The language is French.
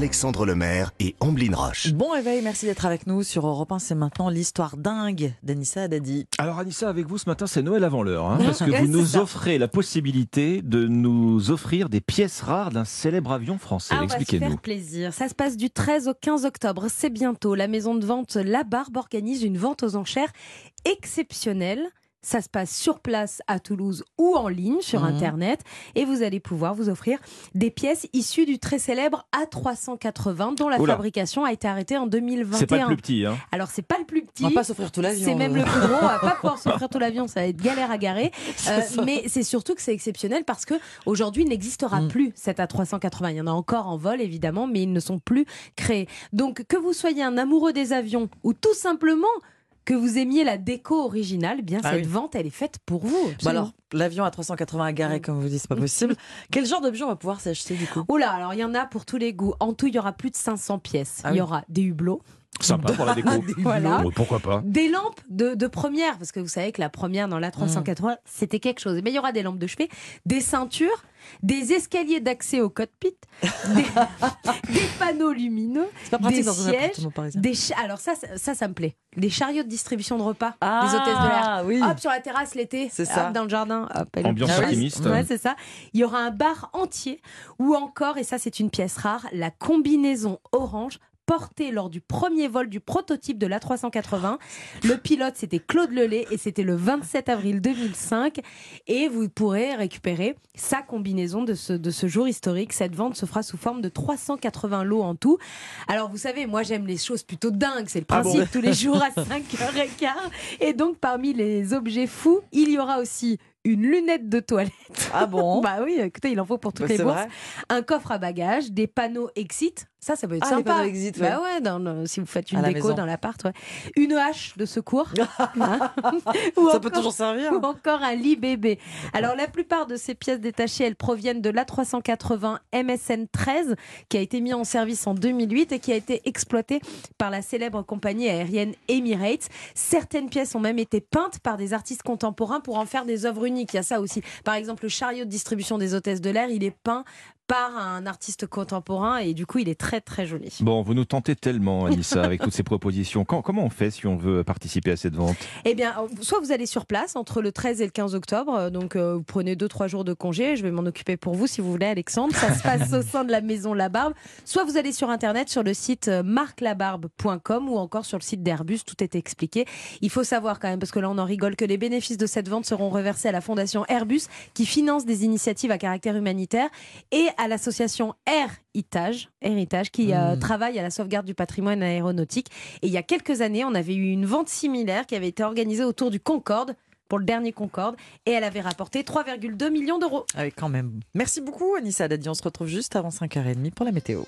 Alexandre Lemaire et Amblin Roche. Bon réveil, merci d'être avec nous sur Europe 1. C'est maintenant l'histoire dingue d'Anissa Haddadi. Alors Anissa, avec vous ce matin, c'est Noël avant l'heure, hein, parce que Ouais, vous nous ça. offrez la possibilité de nous offrir des pièces rares d'un célèbre avion français. Ah, Expliquez-nous. faire plaisir. Ça se passe du 13 au 15 octobre. C'est bientôt. La maison de vente La Barbe organise une vente aux enchères exceptionnelle. Ça se passe sur place à Toulouse ou en ligne sur Mhm. Internet. Et vous allez pouvoir vous offrir des pièces issues du très célèbre A380 dont la Oula. fabrication a été arrêtée en 2021. C'est pas le plus petit. Hein. Alors, c'est pas le plus petit. On va pas s'offrir tout l'avion. C'est même nous. le plus gros. On va pas pouvoir s'offrir tout l'avion. Ça va être galère à garer. Euh, mais c'est surtout que c'est exceptionnel parce que aujourd'hui il n'existera Mm. plus cet A380. Il y en a encore en vol évidemment, mais ils ne sont plus créés. Donc que vous soyez un amoureux des avions ou tout simplement que vous aimiez la déco originale, eh bien Ah cette oui. vente elle est faite pour vous. Bah alors, l'avion à 380 à garer, comme vous dites, c'est pas possible. Quel genre d'objet on va pouvoir s'acheter du coup? Oula, alors il y en a pour tous les goûts. En tout, il y aura plus de 500 pièces. Ah il y oui. aura des hublots, Sympa pour la déco. Voilà. Bon, pourquoi pas Des lampes de, de première, parce que vous savez que la première dans la 380, c'était quelque chose. Mais il y aura des lampes de chevet, des ceintures, des escaliers d'accès au cockpit, des, des panneaux lumineux, pas des dans sièges, des alors ça, ça, ça, ça me plaît. Des chariots de distribution de repas, Ah, des hôtesses de l'air. oui. Hop sur la terrasse l'été, hop, dans le jardin, hop, elle- Ambiance Ah oui. optimiste. Ouais, c'est ça. Il y aura un bar entier ou encore, et ça c'est une pièce rare, la combinaison orange portée lors du premier vol du prototype de l'A380. Le pilote c'était Claude Lelay et c'était le 27 avril 2005 et vous pourrez récupérer sa combinaison de ce, de ce jour historique. Cette vente se fera sous forme de 380 lots en tout. Alors vous savez, moi j'aime les choses plutôt dingues, c'est le Ah bon principe tous les jours à 5h15 et donc parmi les objets fous, il y aura aussi une lunette de toilette. Ah bon Bah oui, écoutez, il en faut pour toutes Bah, les bourses. vrai. Un coffre à bagages, des panneaux exit. Ça, ça peut être Ah, sympa. exit, Bah ouais, dans le- si vous faites une déco maison. dans l'appart. Ouais. Une hache de secours. Hein Ou Ça peut toujours servir. ou encore un lit bébé. Alors la plupart de ces pièces détachées, elles proviennent de l'A380 MSN 13 qui a été mis en service en 2008 et qui a été exploité par la célèbre compagnie aérienne Emirates. Certaines pièces ont même été peintes par des artistes contemporains pour en faire des œuvres uniques. Il y a ça aussi. Par exemple, le chariot de distribution des hôtesses de l'air, il est peint par un artiste contemporain et du coup, il est très très joli. Bon, vous nous tentez tellement, Anissa, avec toutes ces propositions. Quand- comment on fait si on veut participer à cette vente? Eh bien, euh, soit vous allez sur place entre le 13 et le 15 octobre, euh, donc euh, vous prenez 2-3 jours de congé, je vais m'en occuper pour vous si vous voulez, Alexandre. Ça se passe au sein de la maison La Barbe. Soit vous allez sur internet sur le site marclabarbe.com ou encore sur le site d'Airbus, tout est expliqué. Il faut savoir quand même, parce que là on en rigole, que les bénéfices de cette vente seront reversés à la fondation Airbus qui finance des initiatives à caractère humanitaire et à l'association Héritage, Héritage qui euh, Mmh. travaille à la sauvegarde du patrimoine aéronautique. Et il y a quelques années, on avait eu une vente similaire qui avait été organisée autour du Concorde pour le dernier Concorde et elle avait rapporté 3,2 millions d'euros. Ah oui, quand même. Merci beaucoup, Anissa Haddadi. On se retrouve juste avant 5h30 pour la météo.